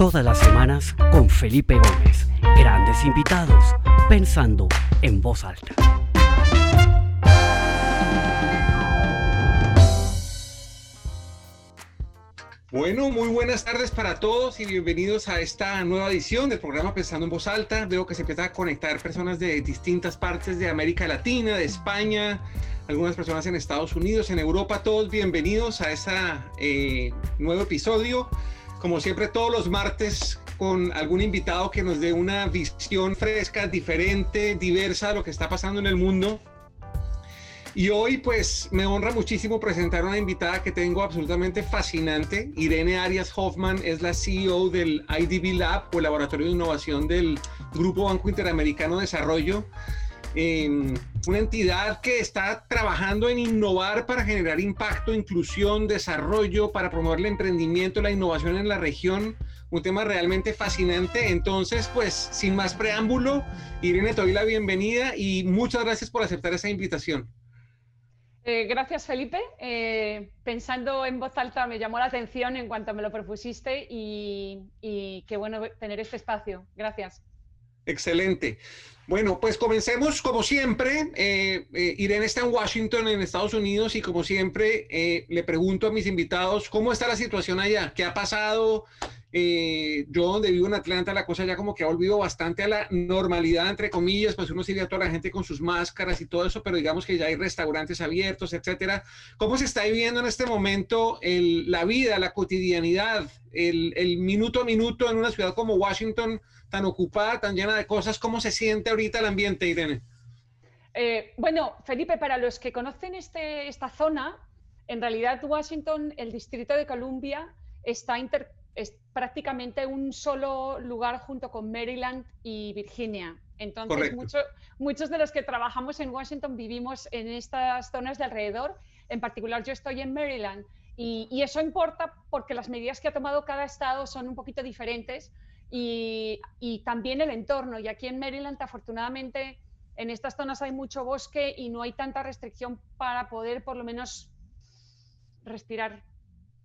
todas las semanas con Felipe Gómez. Grandes invitados, pensando en voz alta. Bueno, muy buenas tardes para todos y bienvenidos a esta nueva edición del programa Pensando en Voz Alta. Veo que se empieza a conectar personas de distintas partes de América Latina, de España, algunas personas en Estados Unidos, en Europa. Todos bienvenidos a este nuevo episodio. Como siempre, todos los martes con algún invitado que nos dé una visión fresca, diferente, diversa de lo que está pasando en el mundo. Y hoy pues me honra muchísimo presentar a una invitada que tengo absolutamente fascinante. Irene Arias Hoffman es la CEO del IDB Lab o Laboratorio de Innovación del Grupo Banco Interamericano de Desarrollo. Una entidad que está trabajando en innovar para generar impacto, inclusión, desarrollo, para promover el emprendimiento, la innovación en la región. Un tema realmente fascinante. Entonces, pues, sin más preámbulo, Irene, te doy la bienvenida y muchas gracias por aceptar esa invitación. Eh, gracias, Felipe. Eh, pensando en voz alta me llamó la atención en cuanto me lo propusiste y, qué bueno tener este espacio. Gracias. Excelente. Bueno, pues comencemos como siempre. Eh, Irene está en Washington, en Estados Unidos, y como siempre le pregunto a mis invitados, ¿cómo está la situación allá? ¿Qué ha pasado? Eh, yo donde vivo en Atlanta, la cosa ya como que ha volvido bastante a la normalidad, entre comillas, pues uno sigue a toda la gente con sus máscaras y todo eso, pero digamos que ya hay restaurantes abiertos, etcétera. ¿Cómo se está viviendo en este momento la vida, la cotidianidad, el, minuto a minuto en una ciudad como Washington, tan ocupada, tan llena de cosas? ¿Cómo se siente ahorita el ambiente, Irene? Eh, bueno, Felipe, para los que conocen este, esta zona, en realidad Washington, el Distrito de Columbia, está inter es prácticamente un solo lugar junto con Maryland y Virginia. Entonces, muchos de los que trabajamos en Washington vivimos en estas zonas de alrededor. En particular, yo estoy en Maryland y, eso importa porque las medidas que ha tomado cada estado son un poquito diferentes y, también el entorno. Y aquí en Maryland, afortunadamente, en estas zonas hay mucho bosque y no hay tanta restricción para poder por lo menos respirar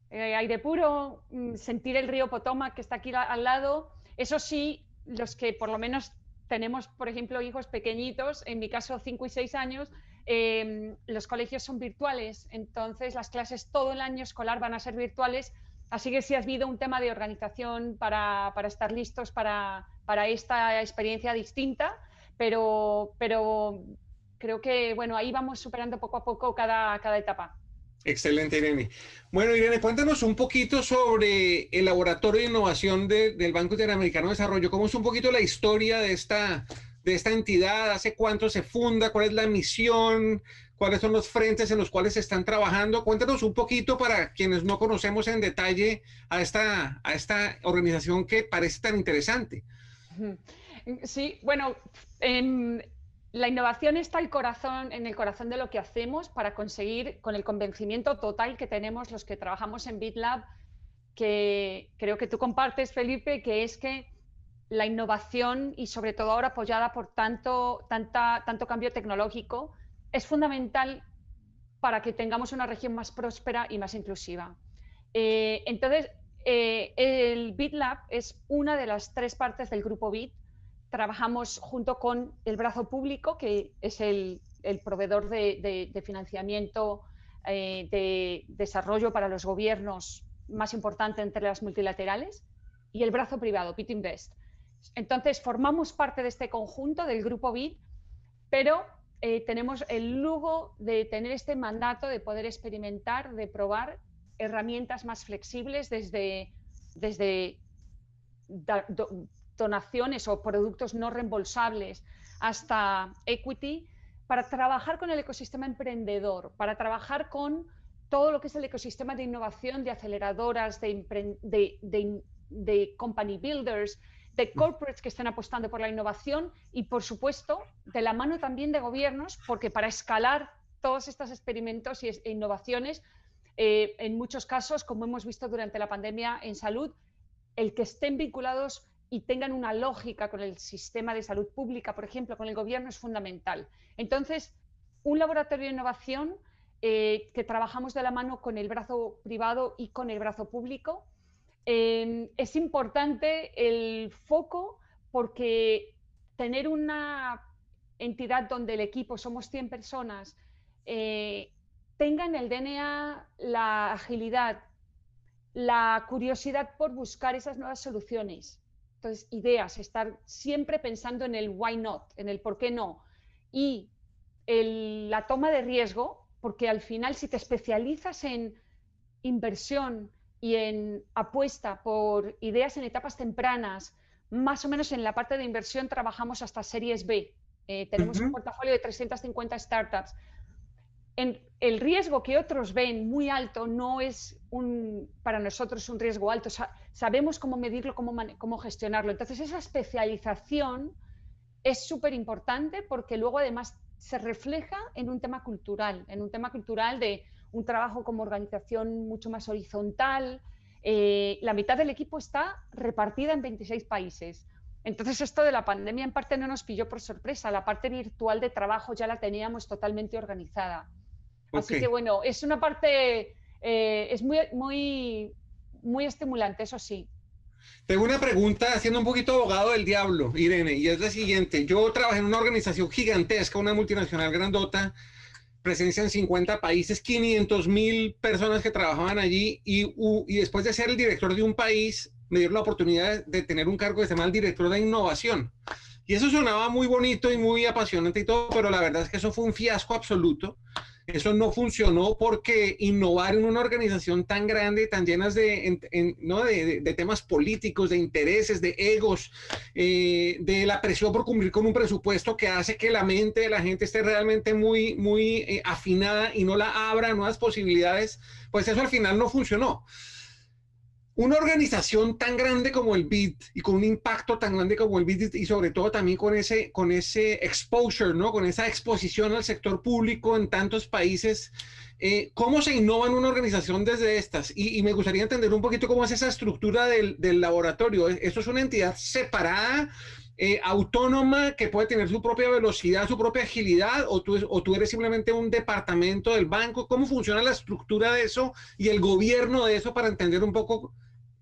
eh, aire puro, mm, sentir el río Potomac que está aquí al lado. Eso sí, los que por lo menos tenemos, por ejemplo, hijos pequeñitos, en mi caso 5 y 6 años, em, los colegios son virtuales, entonces las clases todo el año escolar van a ser virtuales, así que sí ha habido un tema de organización para, estar listos para, esta experiencia distinta, pero, pero creo que bueno, ahí vamos superando poco a poco cada, cada etapa. Excelente, Irene. Bueno, Irene, cuéntanos un poquito sobre el Laboratorio de Innovación del Banco Interamericano de Desarrollo. ¿Cómo es un poquito la historia de esta, de esta entidad? ¿Hace cuánto se funda? ¿Cuál es la misión? ¿Cuáles son los frentes en los cuales están trabajando? Cuéntanos un poquito para quienes no conocemos en detalle a esta, a esta organización que parece tan interesante. Sí, bueno, en, la innovación está el corazón, en el corazón de lo que hacemos para conseguir, con el convencimiento total que tenemos los que trabajamos en BitLab, que creo que tú compartes, Felipe, que es que la innovación y sobre todo ahora apoyada por tanto, tanta, tanto cambio tecnológico es fundamental para que tengamos una región más próspera y más inclusiva. Eh, entonces, eh, el BitLab es una de las tres partes del grupo Bit trabajamos junto con el brazo público, que es el, proveedor de, financiamiento eh, de desarrollo para los gobiernos más importante entre las multilaterales, y el brazo privado, BitInvest. Entonces, formamos parte de este conjunto del grupo BIT, pero eh, tenemos el lujo de tener este mandato de poder experimentar, de probar herramientas más flexibles desde, desde donaciones o productos no reembolsables hasta equity, para trabajar con el ecosistema emprendedor, para trabajar con todo lo que es el ecosistema de innovación, de aceleradoras, de, company builders, de corporates que estén apostando por la innovación y, por supuesto, de la mano también de gobiernos, porque para escalar todos estos experimentos e innovaciones, eh, en muchos casos, como hemos visto durante la pandemia en salud, el que estén vinculados y tengan una lógica con el sistema de salud pública, por ejemplo, con el gobierno, es fundamental. Entonces, un laboratorio de innovación eh, que trabajamos de la mano con el brazo privado y con el brazo público, es importante el foco porque tener una entidad donde el equipo, somos 100 personas, eh, tenga en el DNA la agilidad, la curiosidad por buscar esas nuevas soluciones. Entonces, ideas, estar siempre pensando en el why not, en el por qué no. Y la toma de riesgo, porque al final si te especializas en inversión y en apuesta por ideas en etapas tempranas, más o menos en la parte de inversión trabajamos hasta series B. Eh, tenemos un portafolio de 350 startups el riesgo que otros ven muy alto no es un, para nosotros un riesgo alto. sabemos cómo medirlo, cómo, cómo gestionarlo. Entonces, esa especialización es súper importante porque luego además se refleja en un tema cultural, en un tema cultural de un trabajo como organización mucho más horizontal. Eh, la mitad del equipo está repartida en 26 países. Entonces, esto de la pandemia en parte no nos pilló por sorpresa. La parte virtual de trabajo ya la teníamos totalmente organizada. Así que bueno, es una parte, eh, es muy, muy, muy estimulante, eso sí. Tengo una pregunta, haciendo un poquito abogado del diablo, Irene, y es la siguiente. Yo trabajé en una organización gigantesca, una multinacional grandota, presencia en 50 países, 500 mil personas que trabajaban allí, y, después de ser el director de un país, me dieron la oportunidad de tener un cargo que se llama el director de innovación. Y eso sonaba muy bonito y muy apasionante y todo, pero la verdad es que eso fue un fiasco absoluto eso no funcionó porque innovar en una organización tan grande, tan llenas de, ¿no? de, temas políticos, de intereses, de egos, eh, de la presión por cumplir con un presupuesto que hace que la mente de la gente esté realmente muy, muy eh, afinada y no la abra nuevas posibilidades, pues eso al final no funcionó una organización tan grande como el BID y con un impacto tan grande como el BID y sobre todo también con ese, con ese exposure, ¿no? con esa exposición al sector público en tantos países, eh, ¿cómo se innova en una organización desde estas? Y, me gustaría entender un poquito cómo es esa estructura del, del laboratorio. ¿Esto es una entidad separada? Eh, autónoma que puede tener su propia velocidad, su propia agilidad, o tú, o tú eres simplemente un departamento del banco. ¿Cómo funciona la estructura de eso y el gobierno de eso para entender un poco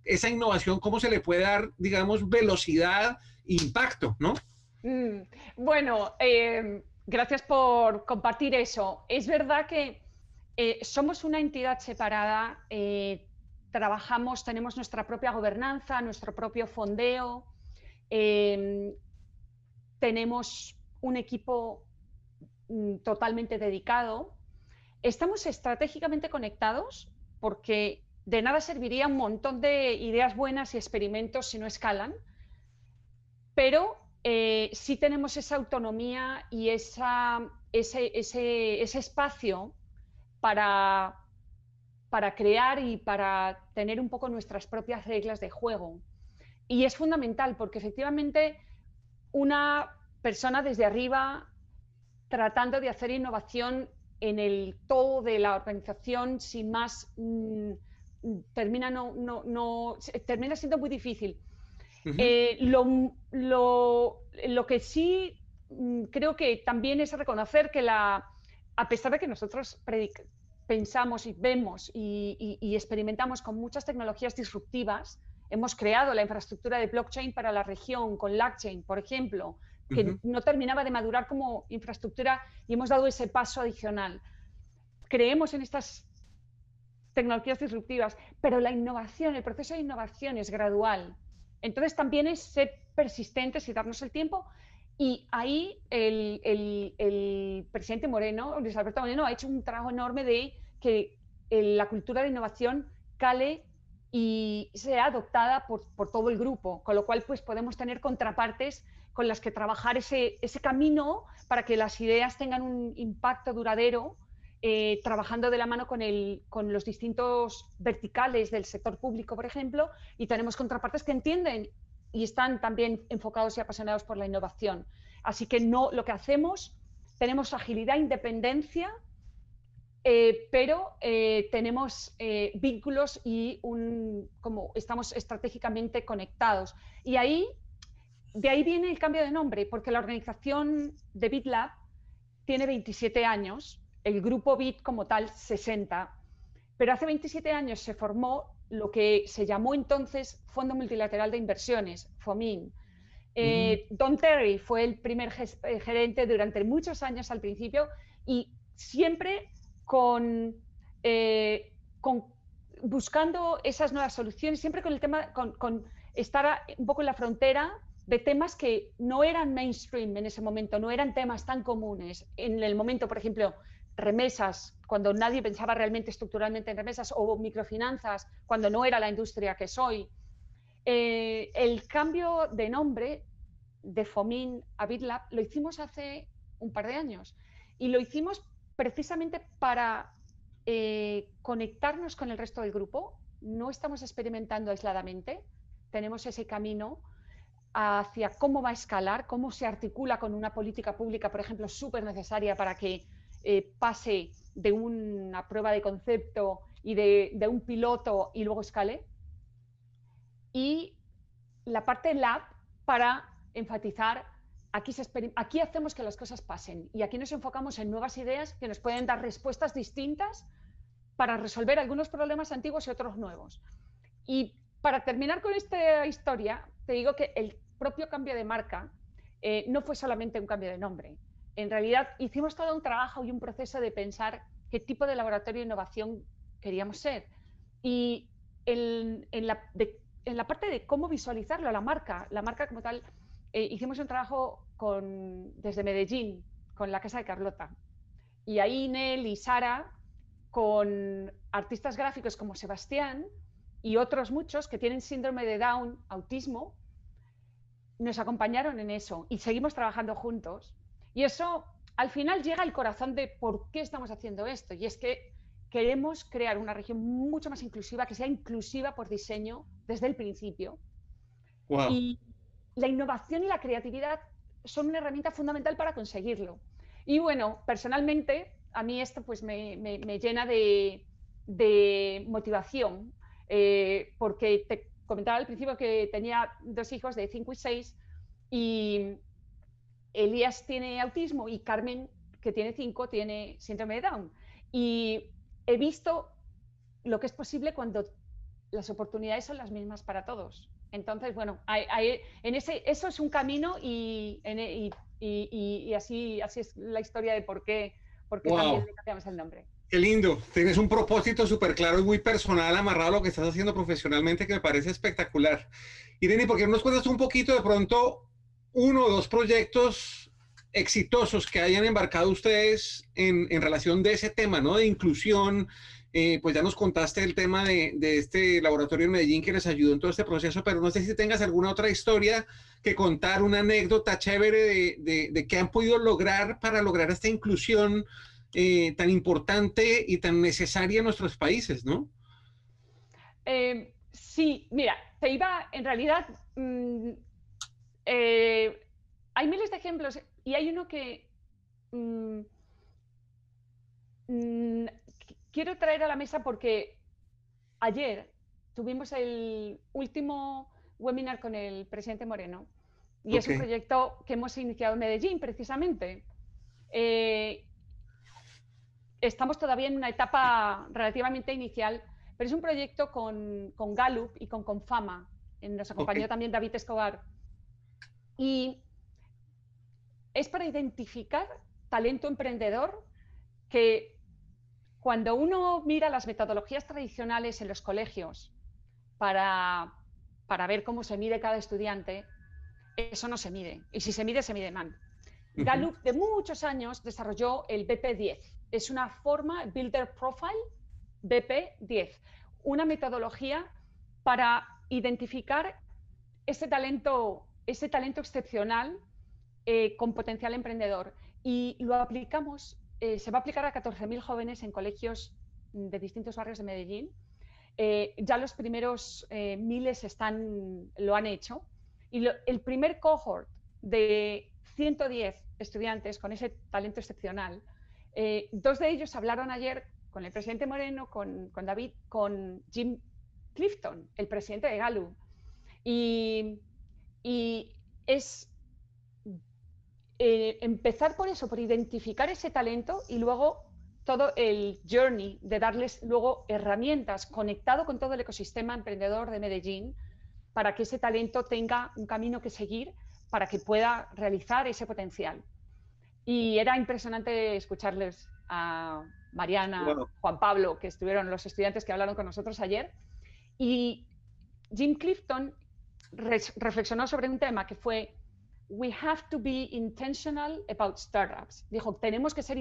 esa innovación, cómo se le puede dar, digamos, velocidad e impacto, ¿no? Mm, bueno, eh, gracias por compartir eso. Es verdad que eh, somos una entidad separada, eh, trabajamos, tenemos nuestra propia gobernanza, nuestro propio fondeo, tenemos un equipo mm, totalmente dedicado. Estamos estratégicamente conectados porque de nada serviría un montón de ideas buenas y experimentos si no escalan, pero eh, sí tenemos esa autonomía y ese, espacio para crear y para tener un poco nuestras propias reglas de juego. Y es fundamental porque efectivamente una persona desde arriba tratando de hacer innovación en el todo de la organización sin más... Mm, termina, no, no, no, termina siendo muy difícil. Eh, lo, lo, que sí mm, creo que también es reconocer que la, a pesar de que nosotros pensamos y vemos y, experimentamos con muchas tecnologías disruptivas, hemos creado la infraestructura de blockchain para la región con LackChain, por ejemplo, que no terminaba de madurar como infraestructura y hemos dado ese paso adicional. Creemos en estas tecnologías disruptivas, pero la innovación, el proceso de innovación es gradual. Entonces también es ser persistentes y darnos el tiempo. Y ahí el, presidente Moreno, Luis Alberto Moreno, ha hecho un trabajo enorme de que la cultura de innovación cale y sea adoptada por, todo el grupo, con lo cual pues podemos tener contrapartes con las que trabajar ese, camino para que las ideas tengan un impacto duradero eh, trabajando de la mano con, con los distintos verticales del sector público, por ejemplo, y tenemos contrapartes que entienden y están también enfocados y apasionados por la innovación. Así que no, lo que hacemos, tenemos agilidad, independencia, eh, pero eh, tenemos vínculos y un, como estamos estratégicamente conectados. Y ahí, de ahí viene el cambio de nombre, porque la organización de BitLab tiene 27 años el grupo BIT como tal 60, pero hace 27 años se formó lo que se llamó entonces Fondo Multilateral de Inversiones, FOMIN. Eh, Don Terry fue el primer eh, gerente durante muchos años al principio y siempre con, eh, con buscando esas nuevas soluciones, siempre con el tema, con, con estar un poco en la frontera de temas que no eran mainstream en ese momento, no eran temas tan comunes. En el momento, por ejemplo, remesas, cuando nadie pensaba realmente estructuralmente en remesas, o microfinanzas, cuando no era la industria que soy. Eh, el cambio de nombre de FOMIN a BitLab lo hicimos hace un par de años y lo hicimos precisamente para eh, conectarnos con el resto del grupo. No estamos experimentando aisladamente, tenemos ese camino hacia cómo va a escalar, cómo se articula con una política pública, por ejemplo, súper necesaria para que eh, pase de una prueba de concepto y de, un piloto y luego escale. Y la parte lab para enfatizar, aquí, hacemos que las cosas pasen y aquí nos enfocamos en nuevas ideas que nos pueden dar respuestas distintas para resolver algunos problemas antiguos y otros nuevos. Y para terminar con esta historia, te digo que el propio cambio de marca eh, no fue solamente un cambio de nombre. En realidad hicimos todo un trabajo y un proceso de pensar qué tipo de laboratorio de innovación queríamos ser. Y en, la, parte de cómo visualizarlo, la marca, la marca como tal, eh, hicimos un trabajo con, desde Medellín, con la Casa de Carlota. Y ahí Nel y Sara, con artistas gráficos como Sebastián y otros muchos que tienen síndrome de Down, autismo, nos acompañaron en eso y seguimos trabajando juntos. Y eso al final llega al corazón de por qué estamos haciendo esto. Y es que queremos crear una región mucho más inclusiva, que sea inclusiva por diseño desde el principio. Y la innovación y la creatividad son una herramienta fundamental para conseguirlo. Y bueno, personalmente, a mí esto pues me, llena de, motivación, eh, porque te comentaba al principio que tenía dos hijos de 5 y 6 y Elías tiene autismo y Carmen, que tiene 5, tiene síndrome de Down. Y he visto lo que es posible cuando las oportunidades son las mismas para todos. Entonces, bueno, en ese, eso es un camino y, y, así, así es la historia de por qué, por qué también le cambiamos el nombre. Qué lindo. Tienes un propósito súper claro y muy personal, amarrado a lo que estás haciendo profesionalmente, que me parece espectacular. Irene, ¿por qué no nos cuentas un poquito de pronto uno o dos proyectos exitosos que hayan embarcado ustedes en, relación de ese tema, ¿no? De inclusión. Eh, pues ya nos contaste el tema de, este laboratorio en Medellín que les ayudó en todo este proceso, pero no sé si tengas alguna otra historia que contar, una anécdota chévere de, de, de qué han podido lograr para lograr esta inclusión eh, tan importante y tan necesaria en nuestros países, ¿no? Eh, sí, mira, te iba, en realidad, mm, eh, hay miles de ejemplos y hay uno que mm, mm, quiero traer a la mesa porque ayer tuvimos el último webinar con el presidente Moreno y es un proyecto que hemos iniciado en Medellín precisamente estamos todavía en una etapa relativamente inicial, pero es un proyecto con, con Gallup y con Confama. Nos acompañó también David Escobar. Y es para identificar talento emprendedor que cuando uno mira las metodologías tradicionales en los colegios para, para ver cómo se mide cada estudiante, eso no se mide. Y si se mide, se mide mal. Gallup de muchos años desarrolló el BP10, es una forma, Builder Profile BP10, una metodología para identificar ese talento, ese talento excepcional eh, con potencial emprendedor. Y lo aplicamos, eh, se va a aplicar a 14.000 jóvenes en colegios de distintos barrios de Medellín. Eh, ya los primeros miles están, lo han hecho. Y el primer cohort de 110 estudiantes con ese talento excepcional eh, dos de ellos hablaron ayer con el presidente Moreno, con, David, con Jim Clifton, el presidente de Gallup. Y, es eh, empezar por eso, por identificar ese talento y luego todo el journey de darles luego herramientas conectado con todo el ecosistema emprendedor de Medellín para que ese talento tenga un camino que seguir para que pueda realizar ese potencial. Y era impresionante escucharles a Mariana, Juan Pablo, que estuvieron los estudiantes que hablaron con nosotros ayer. Y Jim Clifton reflexionó sobre un tema que fue we have to be intentional about startups. Dijo, tenemos que ser,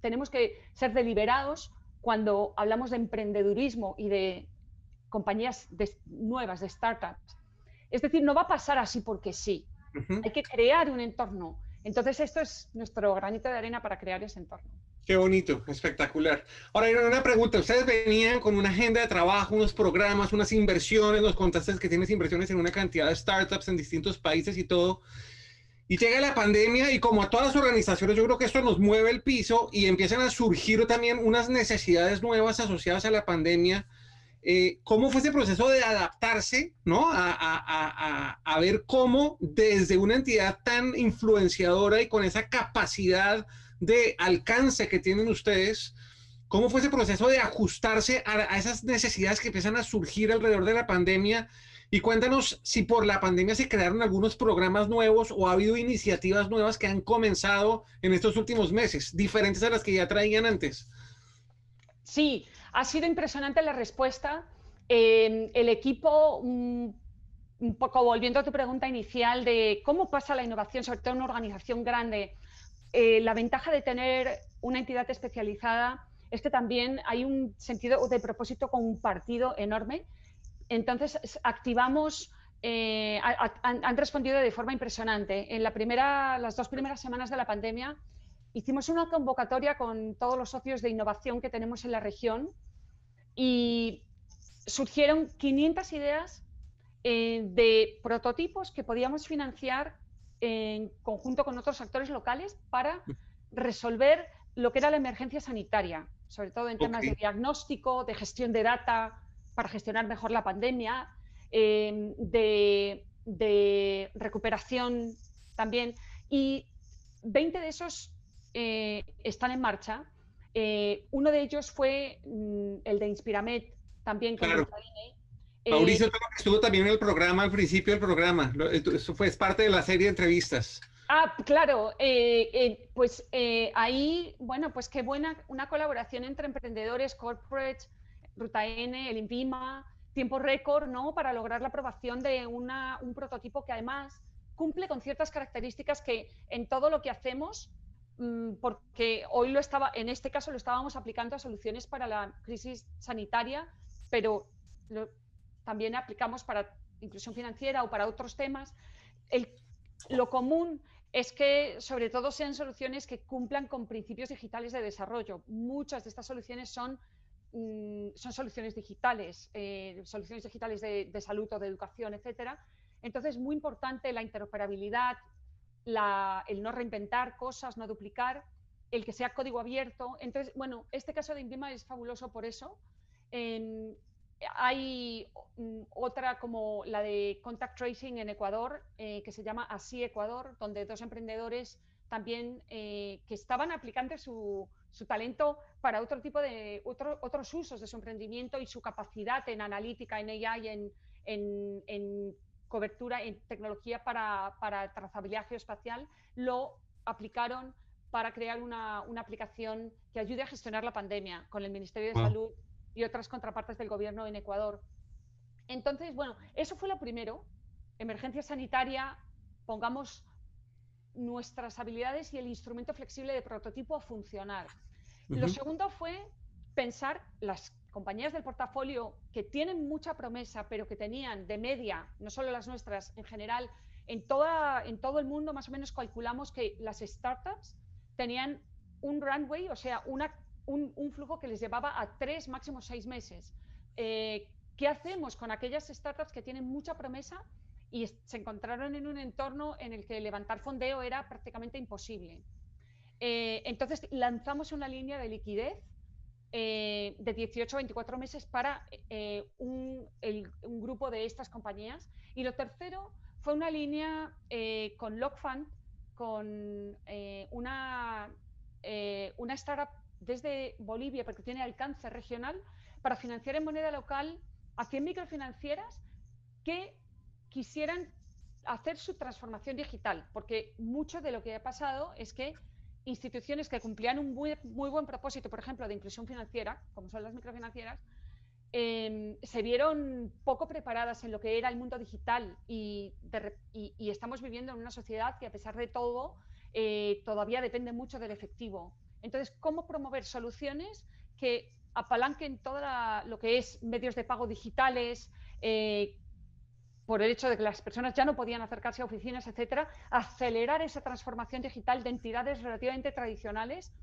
tenemos que ser deliberados cuando hablamos de emprendedurismo y de compañías nuevas, de startups. Es decir, no va a pasar así porque sí. Hay que crear un entorno. Entonces, esto es nuestro granito de arena para crear ese entorno. Qué bonito, espectacular. Ahora, una pregunta. Ustedes venían con una agenda de trabajo, unos programas, unas inversiones, nos contaste que tienes inversiones en una cantidad de startups en distintos países y todo. Y llega la pandemia y como a todas las organizaciones, yo creo que esto nos mueve el piso y empiezan a surgir también unas necesidades nuevas asociadas a la pandemia. Eh, ¿Cómo fue ese proceso de adaptarse, ¿no? A, a, a, ver cómo desde una entidad tan influenciadora y con esa capacidad de alcance que tienen ustedes, ¿cómo fue ese proceso de ajustarse a, esas necesidades que empiezan a surgir alrededor de la pandemia y cuéntanos si por la pandemia se crearon algunos programas nuevos o ha habido iniciativas nuevas que han comenzado en estos últimos meses, diferentes a las que ya traían antes. Sí, ha sido impresionante la respuesta. Eh, el equipo, un, poco volviendo a tu pregunta inicial de cómo pasa la innovación, sobre todo en una organización grande, eh, la ventaja de tener una entidad especializada es que también hay un sentido de propósito compartido enorme entonces, activamos, eh, han, respondido de forma impresionante. En la primera, las dos primeras semanas de la pandemia, hicimos una convocatoria con todos los socios de innovación que tenemos en la región y surgieron 500 ideas eh, de prototipos que podíamos financiar en conjunto con otros actores locales para resolver lo que era la emergencia sanitaria, sobre todo en temas de diagnóstico, de gestión de data, para gestionar mejor la pandemia, em, de, recuperación también. Y 20 de esos eh, están en marcha. Eh, uno de ellos fue mm, el de Inspiramed, también con claro. Eh, Mauricio estuvo también en el programa, al principio del programa. Eso fue parte de la serie de entrevistas. Ah, claro. pues ahí, bueno, pues qué buena una colaboración entre emprendedores, corporates, Ruta N, el INVIMA, tiempo récord, ¿no? Para lograr la aprobación de un prototipo que además cumple con ciertas características que en todo lo que hacemos, mm, porque hoy lo estaba, en este caso lo estábamos aplicando a soluciones para la crisis sanitaria, pero también aplicamos para inclusión financiera o para otros temas. lo común es que sobre todo sean soluciones que cumplan con principios digitales de desarrollo. Muchas de estas soluciones son Mm, son soluciones digitales, eh, soluciones digitales de, salud o de educación, etcétera. Entonces, muy importante la interoperabilidad, el no reinventar cosas, no duplicar, el que sea código abierto. Entonces, bueno, este caso de Indima es fabuloso por eso. hay mm, otra como la de Contact Tracing en Ecuador, eh, que se llama Así Ecuador, donde dos emprendedores también eh, que estaban aplicando su, su talento para otro tipo de otros usos de su emprendimiento y su capacidad en analítica, en AI, en, en, en cobertura, en tecnología para, para, trazabilidad geoespacial, lo aplicaron para crear una, una, aplicación que ayude a gestionar la pandemia con el Ministerio de Salud y otras contrapartes del gobierno en Ecuador. Entonces, bueno, eso fue lo primero. Emergencia sanitaria, pongamos nuestras habilidades y el instrumento flexible de prototipo a funcionar. Lo segundo fue pensar las compañías del portafolio que tienen mucha promesa, pero que tenían de media, no solo las nuestras, en general, en, toda, en todo el mundo más o menos calculamos que las startups tenían un runway, o sea, una, un, flujo que les llevaba a tres, máximo seis meses. Eh, ¿Qué hacemos con aquellas startups que tienen mucha promesa, y se encontraron en un entorno en el que levantar fondeo era prácticamente imposible. Eh, entonces lanzamos una línea de liquidez eh, de 18 a 24 meses para eh, un, grupo de estas compañías. Y lo tercero fue una línea con Lockfund, con una, una startup desde Bolivia, porque tiene alcance regional, para financiar en moneda local a 100 microfinancieras que quisieran hacer su transformación digital, porque mucho de lo que ha pasado es que instituciones que cumplían un muy, buen propósito, por ejemplo, de inclusión financiera, como son las microfinancieras, em, se vieron poco preparadas en lo que era el mundo digital y, estamos viviendo en una sociedad que a pesar de todo eh, todavía depende mucho del efectivo. Entonces, ¿cómo promover soluciones que apalanquen todo lo que es medios de pago digitales, eh, por el hecho de que las personas ya no podían acercarse a oficinas, etcétera, acelerar esa transformación digital de entidades relativamente tradicionales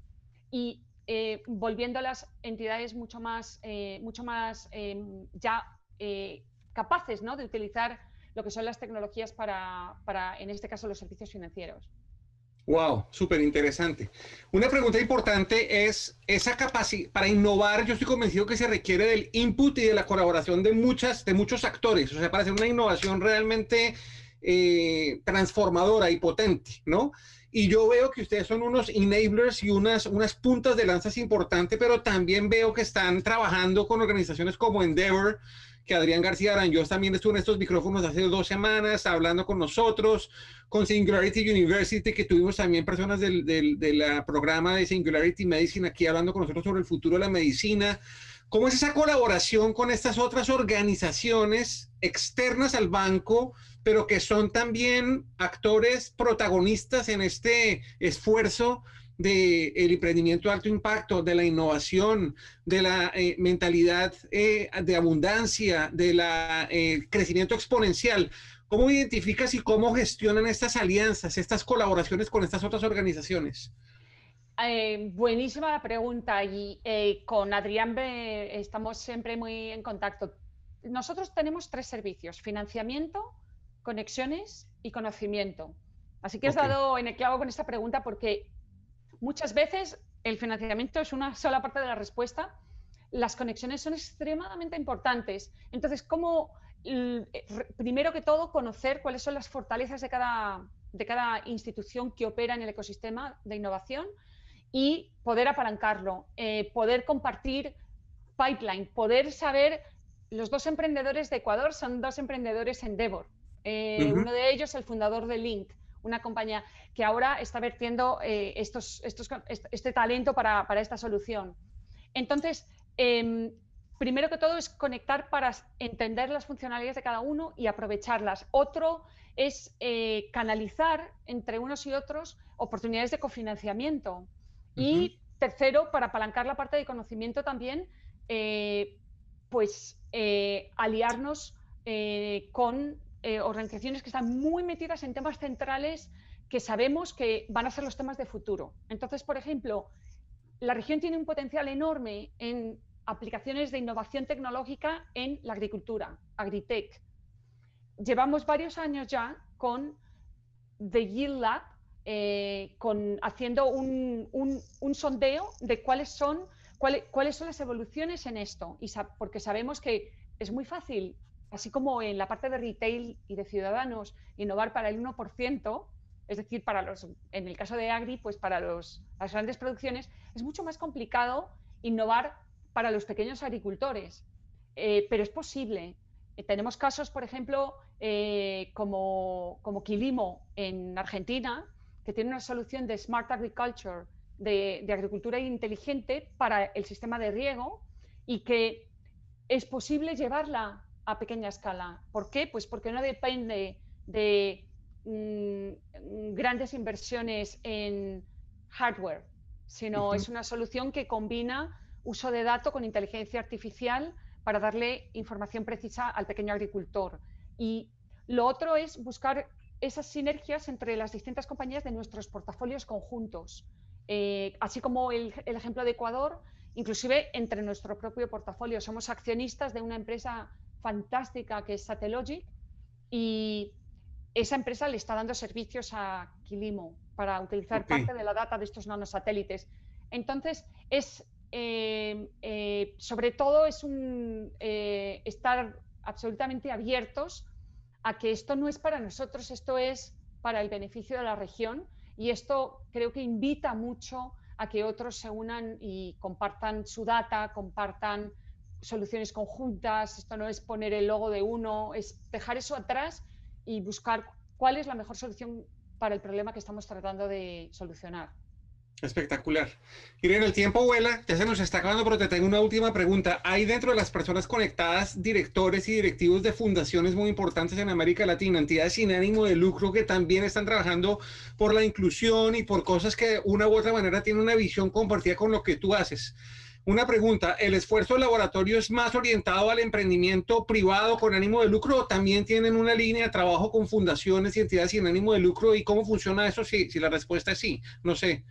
y eh, volviendo a las entidades mucho más, eh, mucho más em, ya eh, capaces ¿no? de utilizar lo que son las tecnologías para, para, en este caso, los servicios financieros. Wow, súper interesante. Una pregunta importante es esa capacidad para innovar. Yo estoy convencido que se requiere del input y de la colaboración de muchas, de muchos actores. O sea, para hacer una innovación realmente eh, transformadora y potente, ¿no? Y yo veo que ustedes son unos enablers y unas, unas puntas de lanzas importantes, pero también veo que están trabajando con organizaciones como Endeavor, que Adrián García Aranjos también estuvo en estos micrófonos hace dos semanas hablando con nosotros, con Singularity University, que tuvimos también personas del, del, programa de Singularity Medicine aquí hablando con nosotros sobre el futuro de la medicina. ¿Cómo es esa colaboración con estas otras organizaciones externas al banco, pero que son también actores protagonistas en este esfuerzo del emprendimiento de alto impacto, de la innovación, de la eh, mentalidad eh, de abundancia, del eh, crecimiento exponencial. ¿Cómo identificas y cómo gestionan estas alianzas, estas colaboraciones con estas otras organizaciones? buenísima la pregunta y con Adrián estamos siempre muy en contacto. Nosotros tenemos tres servicios, financiamiento, conexiones y conocimiento. Así que has dado en el clavo con esta pregunta porque Muchas veces el financiamiento es una sola parte de la respuesta. Las conexiones son extremadamente importantes. Entonces, ¿cómo, eh, primero que todo, conocer cuáles son las fortalezas de cada, de cada institución que opera en el ecosistema de innovación y poder apalancarlo, eh, poder compartir pipeline, poder saber, los dos emprendedores de Ecuador son dos emprendedores Endeavor. Eh, Uno de ellos, el fundador de Link, una compañía que ahora está vertiendo eh, estos, estos, este talento para, esta solución. Entonces, em, primero que todo es conectar para entender las funcionalidades de cada uno y aprovecharlas. Otro es eh, canalizar entre unos y otros oportunidades de cofinanciamiento. Y tercero, para apalancar la parte de conocimiento también, eh, pues aliarnos con eh, organizaciones que están muy metidas en temas centrales que sabemos que van a ser los temas de futuro. Entonces, por ejemplo, la región tiene un potencial enorme en aplicaciones de innovación tecnológica en la agricultura, Agritech. Llevamos varios años ya con The Yield Lab, eh, con, haciendo un, sondeo de cuáles son, cuáles son las evoluciones en esto, y porque sabemos que es muy fácil así como en la parte de retail y de ciudadanos, innovar para el 1%, es decir, para los, en el caso de Agri, pues para los, las grandes producciones, es mucho más complicado innovar para los pequeños agricultores. Eh, pero es posible. Eh, tenemos casos, por ejemplo, eh, como, como Quilimo en Argentina, que tiene una solución de Smart Agriculture, de, de agricultura inteligente para el sistema de riego y que es posible llevarla a pequeña escala. ¿Por qué? Pues porque no depende de mm, grandes inversiones en hardware, sino es una solución que combina uso de datos con inteligencia artificial para darle información precisa al pequeño agricultor. Y lo otro es buscar esas sinergias entre las distintas compañías de nuestros portafolios conjuntos. Eh, así como el, el, ejemplo de Ecuador, inclusive entre nuestro propio portafolio. Somos accionistas de una empresa fantástica que es Satellogic y esa empresa le está dando servicios a Quilimo para utilizar parte de la data de estos nanosatélites. Entonces, es eh, eh, sobre todo es un eh, estar absolutamente abiertos a que esto no es para nosotros, esto es para el beneficio de la región y esto creo que invita mucho a que otros se unan y compartan su data, compartan soluciones conjuntas. Esto no es poner el logo de uno, es dejar eso atrás y buscar cuál es la mejor solución para el problema que estamos tratando de solucionar. Espectacular. Irene, el tiempo vuela, ya se nos está acabando, pero te tengo una última pregunta. ¿Hay dentro de las personas conectadas directores y directivos de fundaciones muy importantes en América Latina, entidades sin ánimo de lucro que también están trabajando por la inclusión y por cosas que de una u otra manera tienen una visión compartida con lo que tú haces? Una pregunta, ¿el esfuerzo del laboratorio es más orientado al emprendimiento privado con ánimo de lucro o también tienen una línea de trabajo con fundaciones y entidades sin ánimo de lucro? ¿Y cómo funciona eso si, si la respuesta es sí? No sé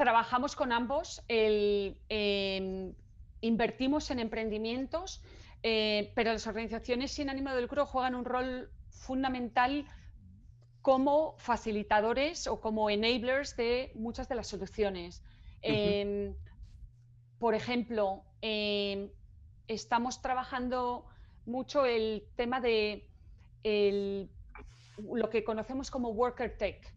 trabajamos con ambos, em, invertimos en emprendimientos, eh, pero las organizaciones sin ánimo de lucro juegan un rol fundamental como facilitadores o como enablers de muchas de las soluciones. Por ejemplo, em, estamos trabajando mucho el tema de lo que conocemos como worker tech,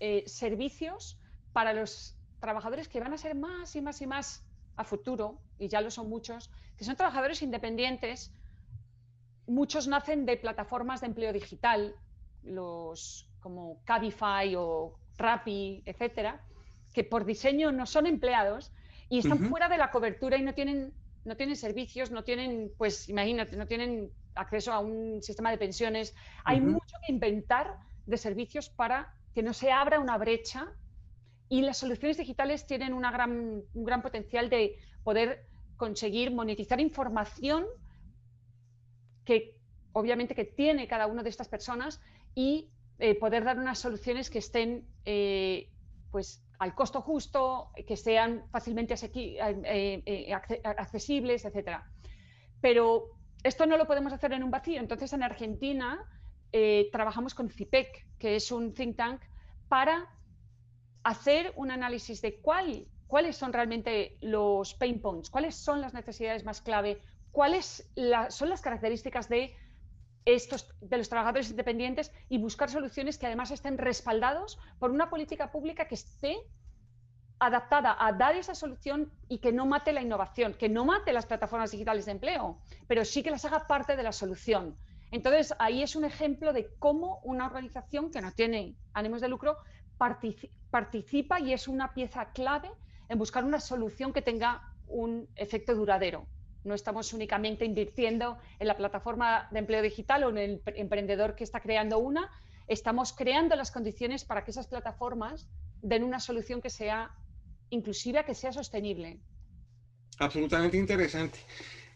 eh, servicios para los trabajadores que van a ser más y más y más a futuro, y ya lo son muchos, que son trabajadores independientes. Muchos nacen de plataformas de empleo digital, los como Cabify o Rappi, etcétera, que por diseño no son empleados y están fuera de la cobertura y no tienen, no tienen servicios, no tienen, pues imagínate, no tienen acceso a un sistema de pensiones. Hay mucho que inventar de servicios para que no se abra una brecha y las soluciones digitales tienen una gran, un gran potencial de poder conseguir monetizar información que obviamente que tiene cada una de estas personas y eh, poder dar unas soluciones que estén eh, pues al costo justo, que sean fácilmente eh, accesibles, etc. Pero esto no lo podemos hacer en un vacío. Entonces en Argentina trabajamos con CIPEC, que es un think tank, para hacer un análisis de cuál, cuáles son realmente los pain points, cuáles son las necesidades más clave, cuáles son las características de estos, de los trabajadores independientes y buscar soluciones que además estén respaldados por una política pública que esté adaptada a dar esa solución y que no mate la innovación, que no mate las plataformas digitales de empleo, pero sí que las haga parte de la solución. Entonces, ahí es un ejemplo de cómo una organización que no tiene ánimos de lucro participa y es una pieza clave en buscar una solución que tenga un efecto duradero. No estamos únicamente invirtiendo en la plataforma de empleo digital o en el emprendedor que está creando una, estamos creando las condiciones para que esas plataformas den una solución que sea inclusiva, que sea sostenible. Absolutamente interesante.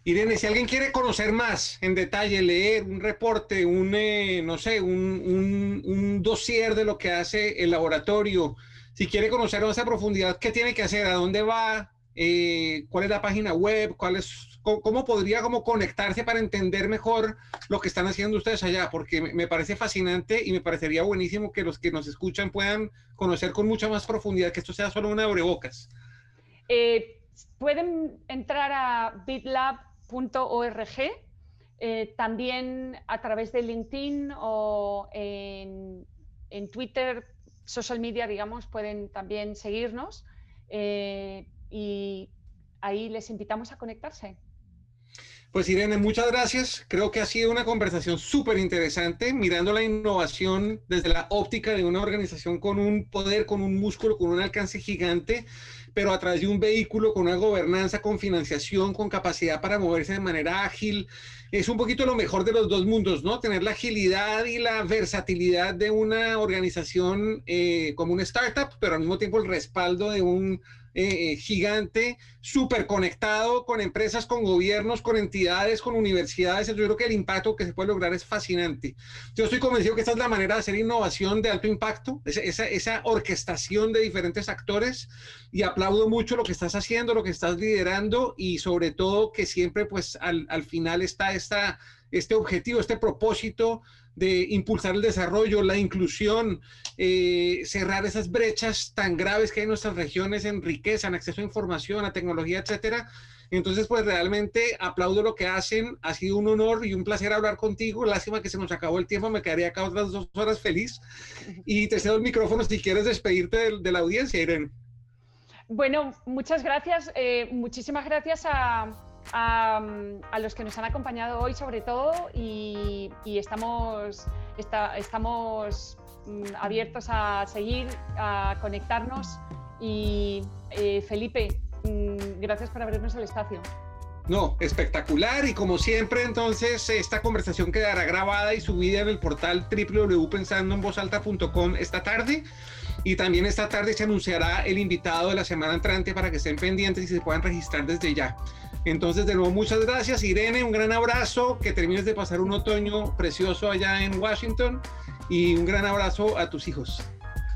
Irene, si alguien quiere conocer más en detalle, leer un reporte, un, eh, no sé, un, un, dossier de lo que hace el laboratorio, si quiere conocer más a profundidad, ¿qué tiene que hacer? ¿A dónde va? Eh, ¿Cuál es la página web? ¿Cuál es, cómo, podría como conectarse para entender mejor lo que están haciendo ustedes allá? Porque me parece fascinante y me parecería buenísimo que los que nos escuchan puedan conocer con mucha más profundidad, que esto sea solo una abrebocas. Eh, pueden entrar a BitLab .org, eh, también a través de LinkedIn o en, Twitter, social media, digamos, pueden también seguirnos eh, y ahí les invitamos a conectarse. Pues Irene, muchas gracias. Creo que ha sido una conversación súper interesante, mirando la innovación desde la óptica de una organización con un poder, con un músculo, con un alcance gigante pero a través de un vehículo con una gobernanza, con financiación, con capacidad para moverse de manera ágil. Es un poquito lo mejor de los dos mundos, ¿no? Tener la agilidad y la versatilidad de una organización eh, como una startup, pero al mismo tiempo el respaldo de un eh, gigante, súper conectado con empresas, con gobiernos, con entidades, con universidades. Yo creo que el impacto que se puede lograr es fascinante. Yo estoy convencido que esta es la manera de hacer innovación de alto impacto, esa, esa, orquestación de diferentes actores y aplaudo mucho lo que estás haciendo, lo que estás liderando y sobre todo que siempre pues al, al final está esta, este objetivo, este propósito de impulsar el desarrollo, la inclusión, eh, cerrar esas brechas tan graves que hay en nuestras regiones en riqueza, en acceso a información, a tecnología, etcétera. Entonces, pues realmente aplaudo lo que hacen. Ha sido un honor y un placer hablar contigo. Lástima que se nos acabó el tiempo. Me quedaría acá otras dos horas feliz. Y te cedo el micrófono si quieres despedirte de, de la audiencia, Irene. Bueno, muchas gracias. Eh, muchísimas gracias a, los que nos han acompañado hoy sobre todo y, estamos, estamos mm, abiertos a seguir, a conectarnos y eh, Felipe, mm, gracias por abrirnos el espacio. No, espectacular y como siempre entonces esta conversación quedará grabada y subida en el portal www.pensandoenvozalta.com esta tarde y también esta tarde se anunciará el invitado de la semana entrante para que estén pendientes y se puedan registrar desde ya. Entonces, de nuevo, muchas gracias, Irene. Un gran abrazo. Que termines de pasar un otoño precioso allá en Washington. Y un gran abrazo a tus hijos.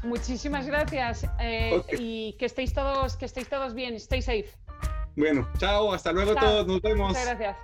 Muchísimas gracias. Eh, y que estéis todos, que estéis todos bien. Stay safe. Bueno, chao. Hasta luego todos. Nos vemos. Muchas gracias.